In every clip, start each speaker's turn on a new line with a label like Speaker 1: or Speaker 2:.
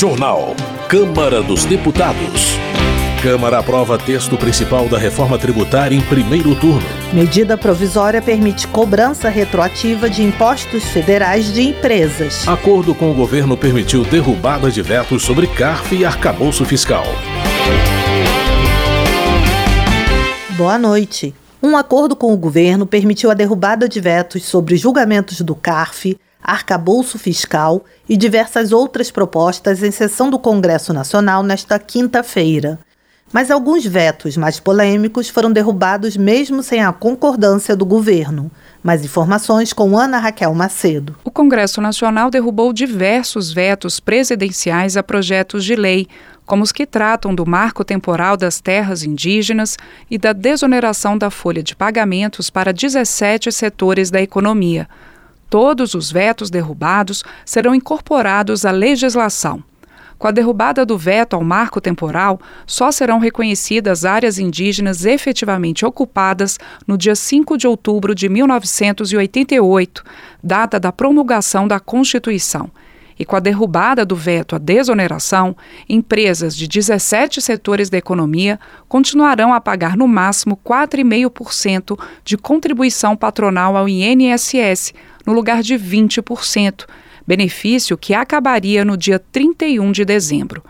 Speaker 1: Jornal. Câmara dos Deputados. Câmara aprova texto principal da reforma tributária em primeiro turno.
Speaker 2: Medida provisória permite cobrança retroativa de impostos federais de empresas.
Speaker 1: Acordo com o governo permitiu derrubada de vetos sobre CARF e arcabouço fiscal.
Speaker 2: Boa noite. Um acordo com o governo permitiu a derrubada de vetos sobre julgamentos do CARF, arcabouço fiscal e diversas outras propostas em sessão do Congresso Nacional nesta quinta-feira. Mas alguns vetos mais polêmicos foram derrubados mesmo sem a concordância do governo. Mais informações com Ana Raquel Macedo.
Speaker 3: O Congresso Nacional derrubou diversos vetos presidenciais a projetos de lei, como os que tratam do marco temporal das terras indígenas e da desoneração da folha de pagamentos para 17 setores da economia. Todos os vetos derrubados serão incorporados à legislação. Com a derrubada do veto ao marco temporal, só serão reconhecidas áreas indígenas efetivamente ocupadas no dia 5 de outubro de 1988, data da promulgação da Constituição. E com a derrubada do veto à desoneração, empresas de 17 setores da economia continuarão a pagar no máximo 4,5% de contribuição patronal ao INSS, no lugar de 20%, benefício que acabaria no dia 31 de dezembro.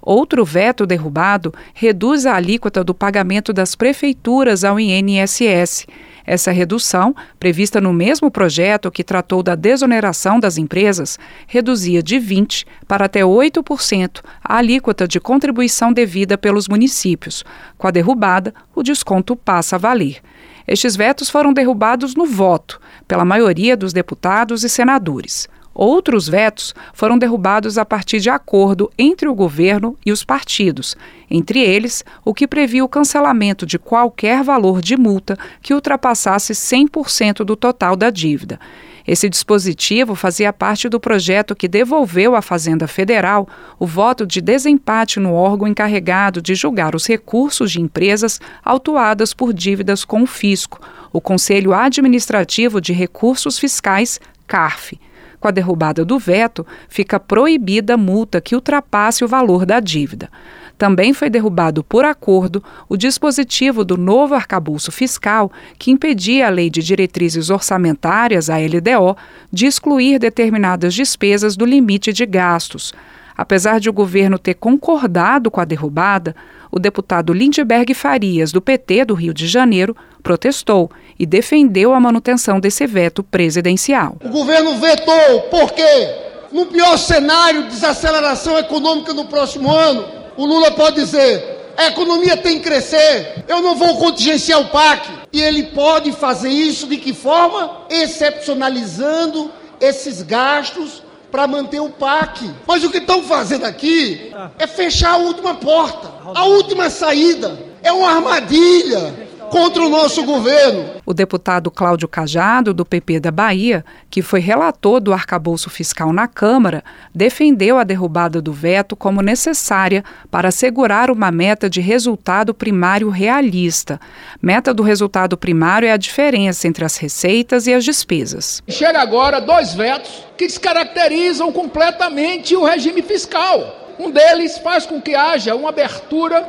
Speaker 3: Outro veto derrubado reduz a alíquota do pagamento das prefeituras ao INSS. Essa redução, prevista no mesmo projeto que tratou da desoneração das empresas, reduzia de 20% para até 8% a alíquota de contribuição devida pelos municípios. Com a derrubada, o desconto passa a valer. Estes vetos foram derrubados no voto, pela maioria dos deputados e senadores. Outros vetos foram derrubados a partir de acordo entre o governo e os partidos, entre eles o que previa o cancelamento de qualquer valor de multa que ultrapassasse 100% do total da dívida. Esse dispositivo fazia parte do projeto que devolveu à Fazenda Federal o voto de desempate no órgão encarregado de julgar os recursos de empresas autuadas por dívidas com o fisco, o Conselho Administrativo de Recursos Fiscais, CARF. Com a derrubada do veto, fica proibida a multa que ultrapasse o valor da dívida. Também foi derrubado por acordo o dispositivo do novo arcabouço fiscal que impedia a Lei de Diretrizes Orçamentárias, a LDO, de excluir determinadas despesas do limite de gastos. Apesar de o governo ter concordado com a derrubada, o deputado Lindbergh Farias, do PT do Rio de Janeiro, protestou e defendeu a manutenção desse veto presidencial.
Speaker 4: O governo vetou, por quê? No pior cenário de desaceleração econômica no próximo ano, o Lula pode dizer: a economia tem que crescer, eu não vou contingenciar o PAC. E ele pode fazer isso de que forma? Excepcionalizando esses gastos para manter o PAC. Mas o que estão fazendo aqui é fechar a última porta, a última saída. É uma armadilha contra o nosso governo.
Speaker 3: O deputado Cláudio Cajado, do PP da Bahia, que foi relator do arcabouço fiscal na Câmara, defendeu a derrubada do veto como necessária para assegurar uma meta de resultado primário realista. Meta do resultado primário é a diferença entre as receitas e as despesas.
Speaker 5: Chega agora dois vetos que descaracterizam completamente o regime fiscal. Um deles faz com que haja uma abertura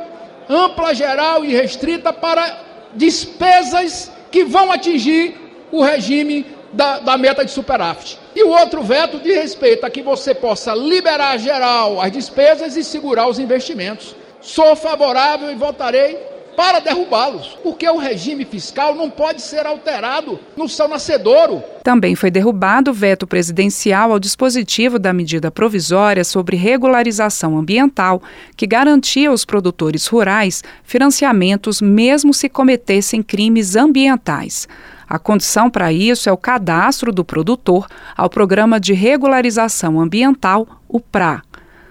Speaker 5: ampla, geral e restrita para despesas que vão atingir o regime da, da meta de superávit. E o outro veto diz respeito a que você possa liberar geral as despesas e segurar os investimentos. Sou favorável e votarei para derrubá-los, porque o regime fiscal não pode ser alterado no seu nascedouro.
Speaker 3: Também foi derrubado o veto presidencial ao dispositivo da medida provisória sobre regularização ambiental, que garantia aos produtores rurais financiamentos mesmo se cometessem crimes ambientais. A condição para isso é o cadastro do produtor ao Programa de Regularização Ambiental, o PRA.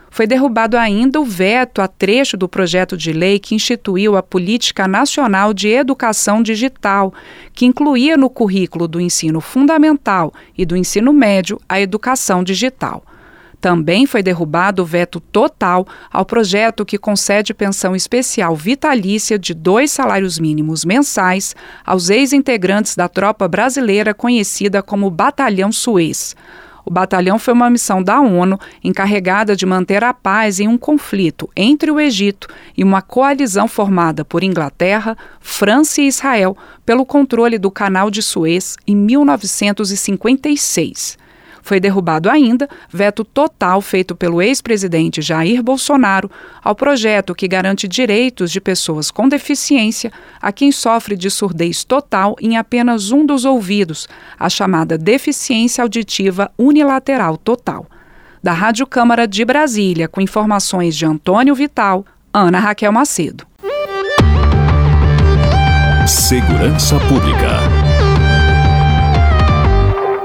Speaker 3: Foi derrubado ainda o veto a trecho do projeto de lei que instituiu a Política Nacional de Educação Digital, que incluía no currículo do ensino fundamental e do ensino médio a educação digital. Também foi derrubado o veto total ao projeto que concede pensão especial vitalícia de dois salários mínimos mensais aos ex-integrantes da tropa brasileira conhecida como Batalhão Suez. O batalhão foi uma missão da ONU encarregada de manter a paz em um conflito entre o Egito e uma coalizão formada por Inglaterra, França e Israel pelo controle do Canal de Suez em 1956. Foi derrubado ainda veto total feito pelo ex-presidente Jair Bolsonaro ao projeto que garante direitos de pessoas com deficiência a quem sofre de surdez total em apenas um dos ouvidos, a chamada deficiência auditiva unilateral total. Da Rádio Câmara de Brasília, com informações de Antônio Vital, Ana Raquel Macedo.
Speaker 1: Segurança Pública.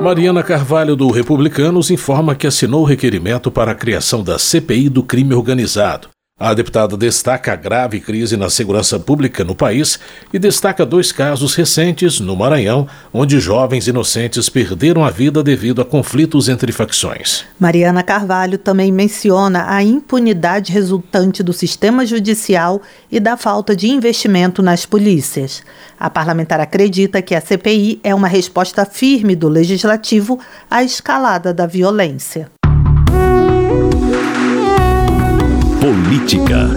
Speaker 1: Mariana Carvalho, do Republicanos, informa que assinou o requerimento para a criação da CPI do crime organizado. A deputada destaca a grave crise na segurança pública no país e destaca dois casos recentes no Maranhão, onde jovens inocentes perderam a vida devido a conflitos entre facções.
Speaker 2: Mariana Carvalho também menciona a impunidade resultante do sistema judicial e da falta de investimento nas polícias. A parlamentar acredita que a CPI é uma resposta firme do legislativo à escalada da violência.
Speaker 1: Política.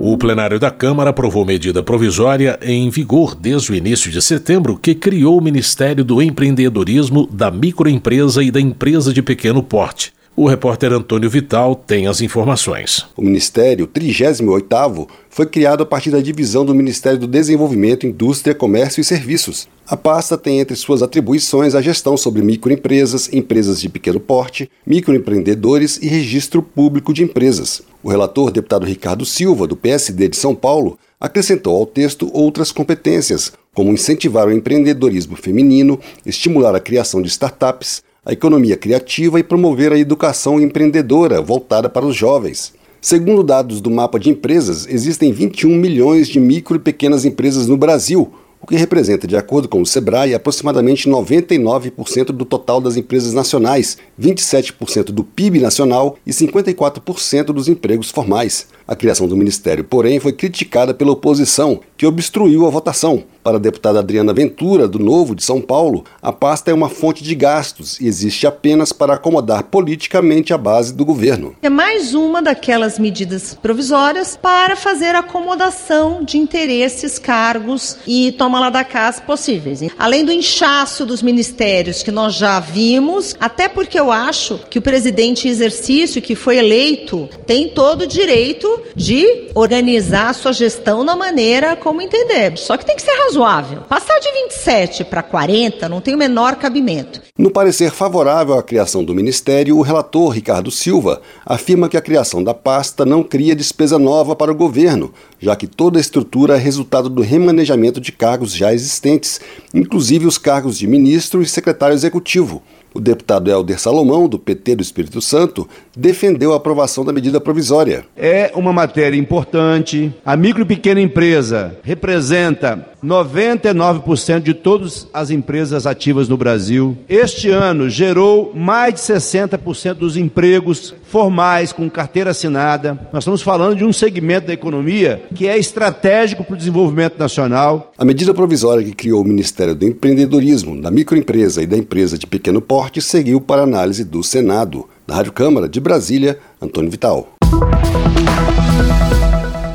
Speaker 1: O plenário da Câmara aprovou medida provisória em vigor desde o início de setembro que criou o Ministério do Empreendedorismo, da Microempresa e da Empresa de Pequeno Porte. O repórter Antônio Vital tem as informações.
Speaker 6: O Ministério 38 foi criado a partir da divisão do Ministério do Desenvolvimento, Indústria, Comércio e Serviços. A pasta tem entre suas atribuições a gestão sobre microempresas, empresas de pequeno porte, microempreendedores e registro público de empresas. O relator, deputado Ricardo Silva, do PSD de São Paulo, acrescentou ao texto outras competências, como incentivar o empreendedorismo feminino, estimular a criação de startups, a economia criativa e promover a educação empreendedora voltada para os jovens. Segundo dados do mapa de empresas, existem 21 milhões de micro e pequenas empresas no Brasil, o que representa, de acordo com o Sebrae, aproximadamente 99% do total das empresas nacionais, 27% do PIB nacional e 54% dos empregos formais. A criação do ministério, porém, foi criticada pela oposição, que obstruiu a votação. Para a deputada Adriana Ventura, do Novo de São Paulo, a pasta é uma fonte de gastos e existe apenas para acomodar politicamente a base do governo.
Speaker 7: É mais uma daquelas medidas provisórias para fazer acomodação de interesses, cargos e toma lá da casa possíveis. Além do inchaço dos ministérios que nós já vimos, até porque eu acho que o presidente em exercício que foi eleito tem todo o direito de organizar a sua gestão da maneira como entender. Só que tem que ser razoável razoável. Passar de 27 para 40 não tem o menor cabimento.
Speaker 6: No parecer favorável à criação do Ministério, o relator Ricardo Silva afirma que a criação da pasta não cria despesa nova para o governo, já que toda a estrutura é resultado do remanejamento de cargos já existentes, inclusive os cargos de ministro e secretário executivo. O deputado Helder Salomão, do PT do Espírito Santo, defendeu a aprovação da medida provisória.
Speaker 8: É uma matéria importante. A micro e pequena empresa representa 99% de todas as empresas ativas no Brasil. Este ano gerou mais de 60% dos empregos formais com carteira assinada. Nós estamos falando de um segmento da economia que é estratégico para o desenvolvimento nacional.
Speaker 6: A medida provisória que criou o Ministério do Empreendedorismo, da microempresa e da empresa de pequeno porte seguiu para análise do Senado. Da Rádio Câmara de Brasília, Antônio Vital.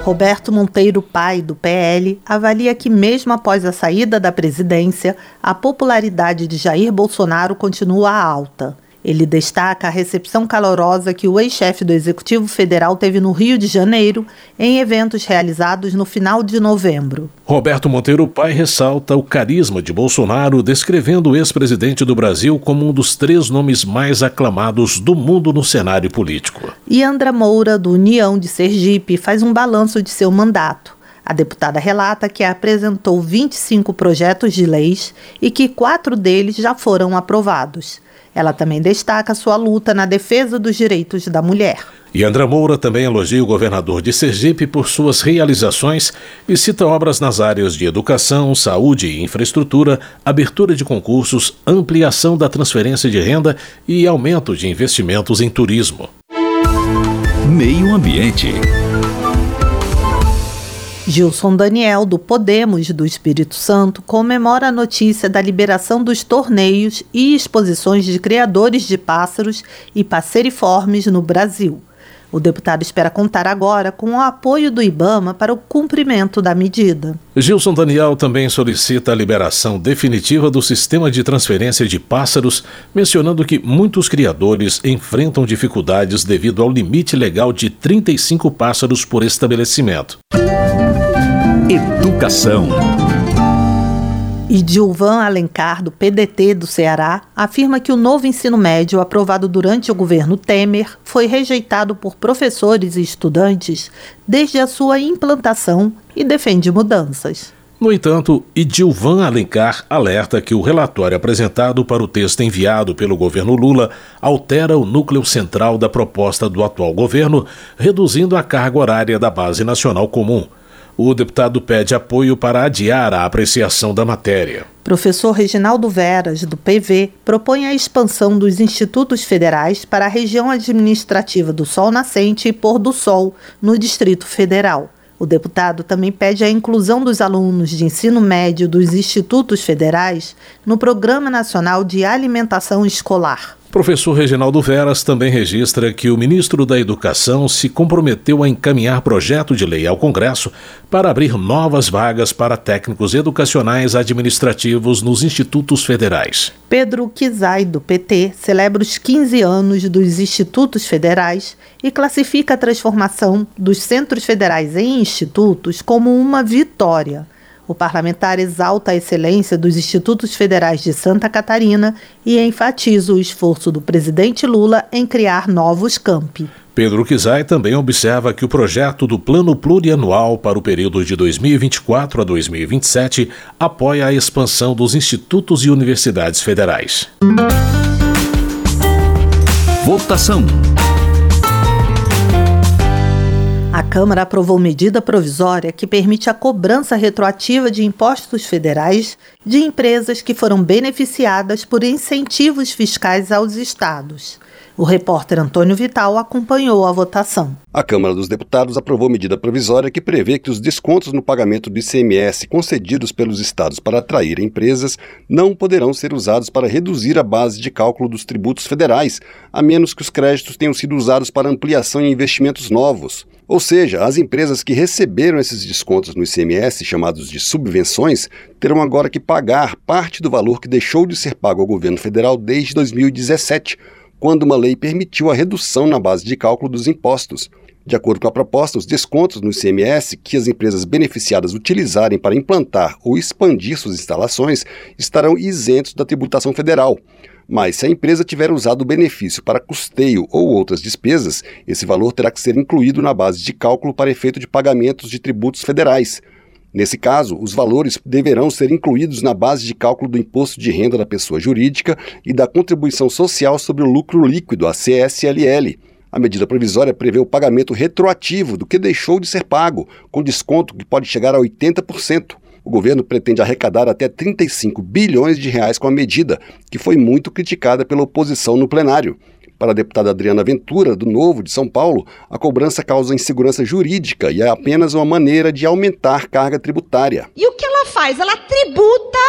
Speaker 2: Roberto Monteiro Pai, do PL, avalia que, mesmo após a saída da presidência, a popularidade de Jair Bolsonaro continua alta. Ele destaca a recepção calorosa que o ex-chefe do Executivo Federal teve no Rio de Janeiro em eventos realizados no final de novembro.
Speaker 1: Roberto Monteiro Pai ressalta o carisma de Bolsonaro, descrevendo o ex-presidente do Brasil como um dos três nomes mais aclamados do mundo no cenário político.
Speaker 2: E Andra Moura, do União de Sergipe, faz um balanço de seu mandato. A deputada relata que apresentou 25 projetos de leis e que quatro deles já foram aprovados. Ela também destaca sua luta na defesa dos direitos da mulher.
Speaker 1: E André Moura também elogia o governador de Sergipe por suas realizações e cita obras nas áreas de educação, saúde e infraestrutura, abertura de concursos, ampliação da transferência de renda e aumento de investimentos em turismo.
Speaker 9: Meio Ambiente.
Speaker 2: Gilson Daniel, do Podemos do Espírito Santo, comemora a notícia da liberação dos torneios e exposições de criadores de pássaros e passeriformes no Brasil. O deputado espera contar agora com o apoio do Ibama para o cumprimento da medida.
Speaker 1: Gilson Daniel também solicita a liberação definitiva do sistema de transferência de pássaros, mencionando que muitos criadores enfrentam dificuldades devido ao limite legal de 35 pássaros por estabelecimento.
Speaker 2: Educação. E Gilvan Alencar, do PDT do Ceará, afirma que o novo ensino médio aprovado durante o governo Temer foi rejeitado por professores e estudantes desde a sua implantação e defende mudanças.
Speaker 1: No entanto, Idilvan Alencar alerta que o relatório apresentado para o texto enviado pelo governo Lula altera o núcleo central da proposta do atual governo, reduzindo a carga horária da Base Nacional Comum o deputado pede apoio para adiar a apreciação da matéria.
Speaker 2: Professor Reginaldo Veras, do PV, propõe a expansão dos institutos federais para a região administrativa do Sol Nascente e Pôr do Sol, no Distrito Federal. O deputado também pede a inclusão dos alunos de ensino médio dos institutos federais no Programa Nacional de Alimentação Escolar.
Speaker 1: Professor Reginaldo Veras também registra que o ministro da Educação se comprometeu a encaminhar projeto de lei ao Congresso para abrir novas vagas para técnicos educacionais administrativos nos institutos federais.
Speaker 2: Pedro Kizai, do PT, celebra os 15 anos dos institutos federais e classifica a transformação dos centros federais em institutos como uma vitória o parlamentar exalta a excelência dos institutos federais de Santa Catarina e enfatiza o esforço do presidente Lula em criar novos campi.
Speaker 1: Pedro Kizai também observa que o projeto do Plano Plurianual para o período de 2024 a 2027 apoia a expansão dos institutos e universidades federais.
Speaker 2: Votação. A Câmara aprovou medida provisória que permite a cobrança retroativa de impostos federais de empresas que foram beneficiadas por incentivos fiscais aos estados. O repórter Antônio Vital acompanhou a votação.
Speaker 6: A Câmara dos Deputados aprovou medida provisória que prevê que os descontos no pagamento do ICMS concedidos pelos estados para atrair empresas não poderão ser usados para reduzir a base de cálculo dos tributos federais, a menos que os créditos tenham sido usados para ampliação em investimentos novos. Ou seja, as empresas que receberam esses descontos no ICMS, chamados de subvenções, terão agora que pagar parte do valor que deixou de ser pago ao governo federal desde 2017, quando uma lei permitiu a redução na base de cálculo dos impostos. De acordo com a proposta, os descontos no ICMS que as empresas beneficiadas utilizarem para implantar ou expandir suas instalações estarão isentos da tributação federal. Mas se a empresa tiver usado o benefício para custeio ou outras despesas, esse valor terá que ser incluído na base de cálculo para efeito de pagamentos de tributos federais. Nesse caso, os valores deverão ser incluídos na base de cálculo do imposto de renda da pessoa jurídica e da contribuição social sobre o lucro líquido, a CSLL. A medida provisória prevê o pagamento retroativo do que deixou de ser pago, com desconto que pode chegar a 80%. O governo pretende arrecadar até 35 bilhões de reais com a medida, que foi muito criticada pela oposição no plenário. Para a deputada Adriana Ventura, do Novo de São Paulo, a cobrança causa insegurança jurídica e é apenas uma maneira de aumentar carga tributária.
Speaker 7: E o que ela faz? Ela tributa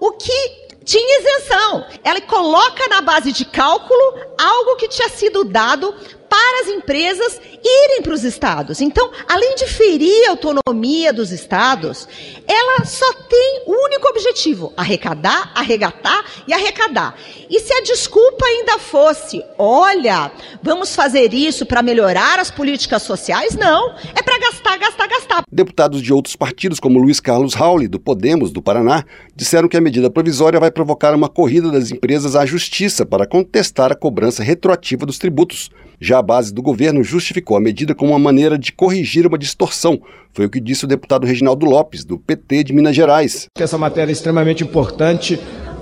Speaker 7: o que tinha isenção. Ela coloca na base de cálculo algo que tinha sido dado para as empresas irem para os estados. Então, além de ferir a autonomia dos estados, ela só tem o único objetivo: arrecadar, arregatar e arrecadar. E se a desculpa ainda fosse, olha, vamos fazer isso para melhorar as políticas sociais, não. É para gastar, gastar, gastar.
Speaker 6: Deputados de outros partidos, como Luiz Carlos Rauli, do Podemos, do Paraná, disseram que a medida provisória vai provocar uma corrida das empresas à justiça para contestar a cobrança retroativa dos tributos. Já a base do governo justificou a medida como uma maneira de corrigir uma distorção. Foi o que disse o deputado Reginaldo Lopes, do PT de Minas Gerais.
Speaker 9: Essa matéria é extremamente importante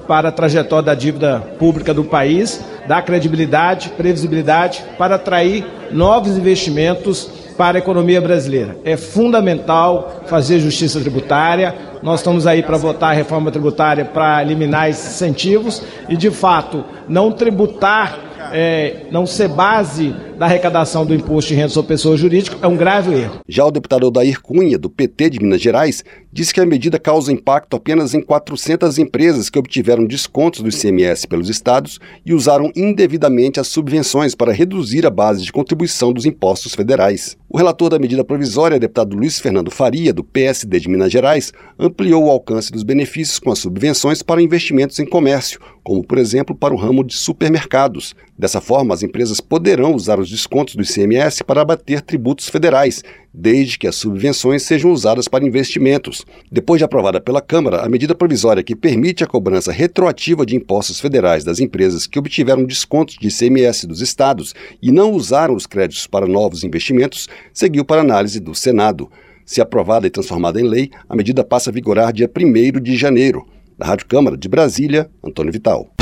Speaker 9: para a trajetória da dívida pública do país, dar credibilidade, previsibilidade para atrair novos investimentos para a economia brasileira. É fundamental fazer justiça tributária. Nós estamos aí para votar a reforma tributária para eliminar esses incentivos e, de fato, não tributar é, não ser base da arrecadação do imposto de renda sobre pessoa jurídica é um grave erro.
Speaker 6: Já o deputado Odair Cunha, do PT de Minas Gerais, disse que a medida causa impacto apenas em 400 empresas que obtiveram descontos do ICMS pelos estados e usaram indevidamente as subvenções para reduzir a base de contribuição dos impostos federais. O relator da medida provisória, deputado Luiz Fernando Faria, do PSD de Minas Gerais, ampliou o alcance dos benefícios com as subvenções para investimentos em comércio, como, por exemplo, para o ramo de supermercados. Dessa forma, as empresas poderão usar os descontos do ICMS para abater tributos federais, desde que as subvenções sejam usadas para investimentos. Depois de aprovada pela Câmara, a medida provisória que permite a cobrança retroativa de impostos federais das empresas que obtiveram descontos de ICMS dos estados e não usaram os créditos para novos investimentos seguiu para análise do Senado. Se aprovada e transformada em lei, a medida passa a vigorar dia 1 de janeiro. Da Rádio Câmara de Brasília, Antônio Vital.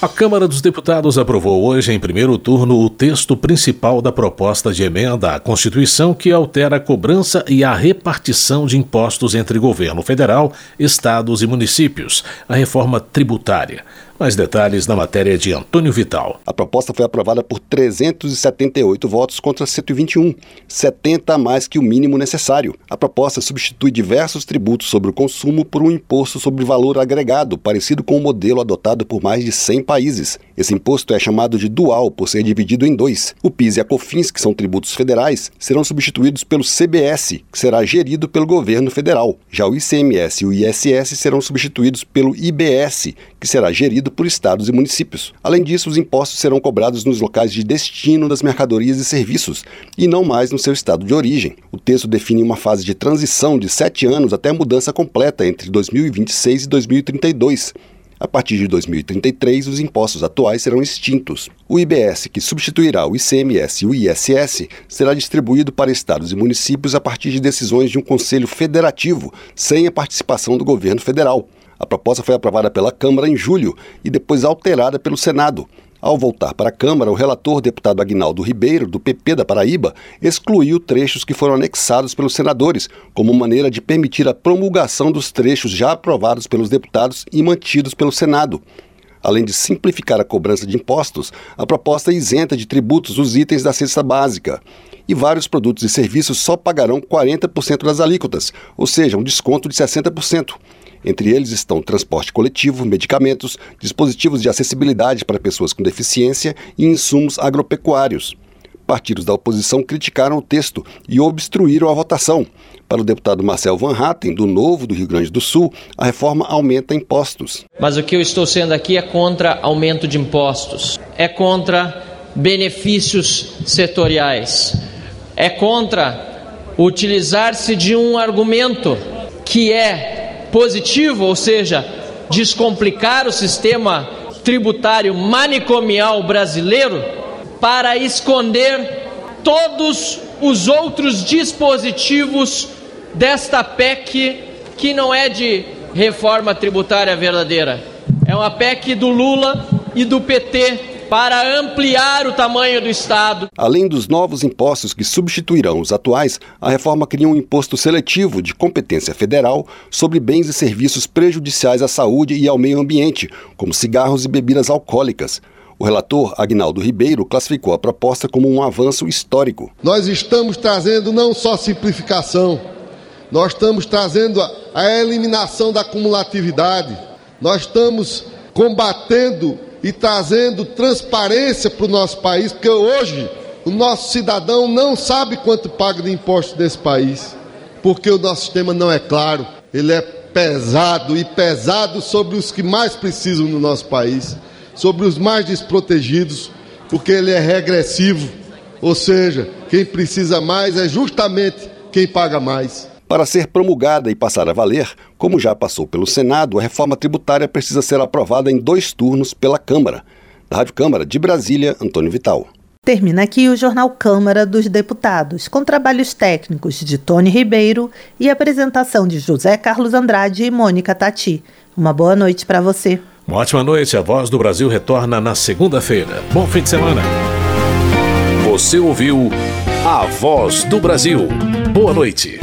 Speaker 1: A Câmara dos Deputados aprovou hoje, em primeiro turno, o texto principal da proposta de emenda à Constituição que altera a cobrança e a repartição de impostos entre governo federal, estados e municípios, a reforma tributária. Mais detalhes na matéria de Antônio Vital.
Speaker 6: A proposta foi aprovada por 378 votos contra 121, 70 a mais que o mínimo necessário. A proposta substitui diversos tributos sobre o consumo por um imposto sobre valor agregado, parecido com o modelo adotado por mais de 100 países. Esse imposto é chamado de dual por ser dividido em dois. O PIS e a COFINS, que são tributos federais, serão substituídos pelo CBS, que será gerido pelo governo federal. Já o ICMS e o ISS serão substituídos pelo IBS, que será gerido por estados e municípios. Além disso, os impostos serão cobrados nos locais de destino das mercadorias e serviços, e não mais no seu estado de origem. O texto define uma fase de transição de sete anos até a mudança completa entre 2026 e 2032. A partir de 2033, os impostos atuais serão extintos. O IBS, que substituirá o ICMS e o ISS, será distribuído para estados e municípios a partir de decisões de um conselho federativo, sem a participação do governo federal. A proposta foi aprovada pela Câmara em julho e depois alterada pelo Senado. Ao voltar para a Câmara, o relator deputado Agnaldo Ribeiro, do PP da Paraíba, excluiu trechos que foram anexados pelos senadores, como maneira de permitir a promulgação dos trechos já aprovados pelos deputados e mantidos pelo Senado. Além de simplificar a cobrança de impostos, a proposta isenta de tributos os itens da cesta básica. E vários produtos e serviços só pagarão 40% das alíquotas, ou seja, um desconto de 60%. Entre eles estão transporte coletivo, medicamentos, dispositivos de acessibilidade para pessoas com deficiência e insumos agropecuários. Partidos da oposição criticaram o texto e obstruíram a votação. Para o deputado Marcel Van Hatten, do Novo do Rio Grande do Sul, a reforma aumenta impostos.
Speaker 10: Mas o que eu estou sendo aqui é contra aumento de impostos, é contra benefícios setoriais, é contra utilizar-se de um argumento que é positivo, ou seja, descomplicar o sistema tributário manicomial brasileiro para esconder todos os outros dispositivos desta PEC que não é de reforma tributária verdadeira. É uma PEC do Lula e do PT para ampliar o tamanho do Estado.
Speaker 6: Além dos novos impostos que substituirão os atuais, a reforma cria um imposto seletivo de competência federal sobre bens e serviços prejudiciais à saúde e ao meio ambiente, como cigarros e bebidas alcoólicas. O relator, Agnaldo Ribeiro, classificou a proposta como um avanço histórico.
Speaker 4: Nós estamos trazendo não só simplificação, nós estamos trazendo a, a eliminação da acumulatividade, nós estamos combatendo e trazendo transparência para o nosso país, porque hoje o nosso cidadão não sabe quanto paga de imposto desse país, porque o nosso sistema não é claro, ele é pesado e pesado sobre os que mais precisam no nosso país, sobre os mais desprotegidos, porque ele é regressivo, ou seja, quem precisa mais é justamente quem paga mais.
Speaker 6: Para ser promulgada e passar a valer, como já passou pelo Senado, a reforma tributária precisa ser aprovada em dois turnos pela Câmara. Da Rádio Câmara de Brasília, Antônio Vital.
Speaker 2: Termina aqui o Jornal Câmara dos Deputados, com trabalhos técnicos de Tony Ribeiro e apresentação de José Carlos Andrade e Mônica Tati. Uma boa noite para você.
Speaker 1: Uma ótima noite. A Voz do Brasil retorna na segunda-feira. Bom fim de semana. Você ouviu A Voz do Brasil. Boa noite.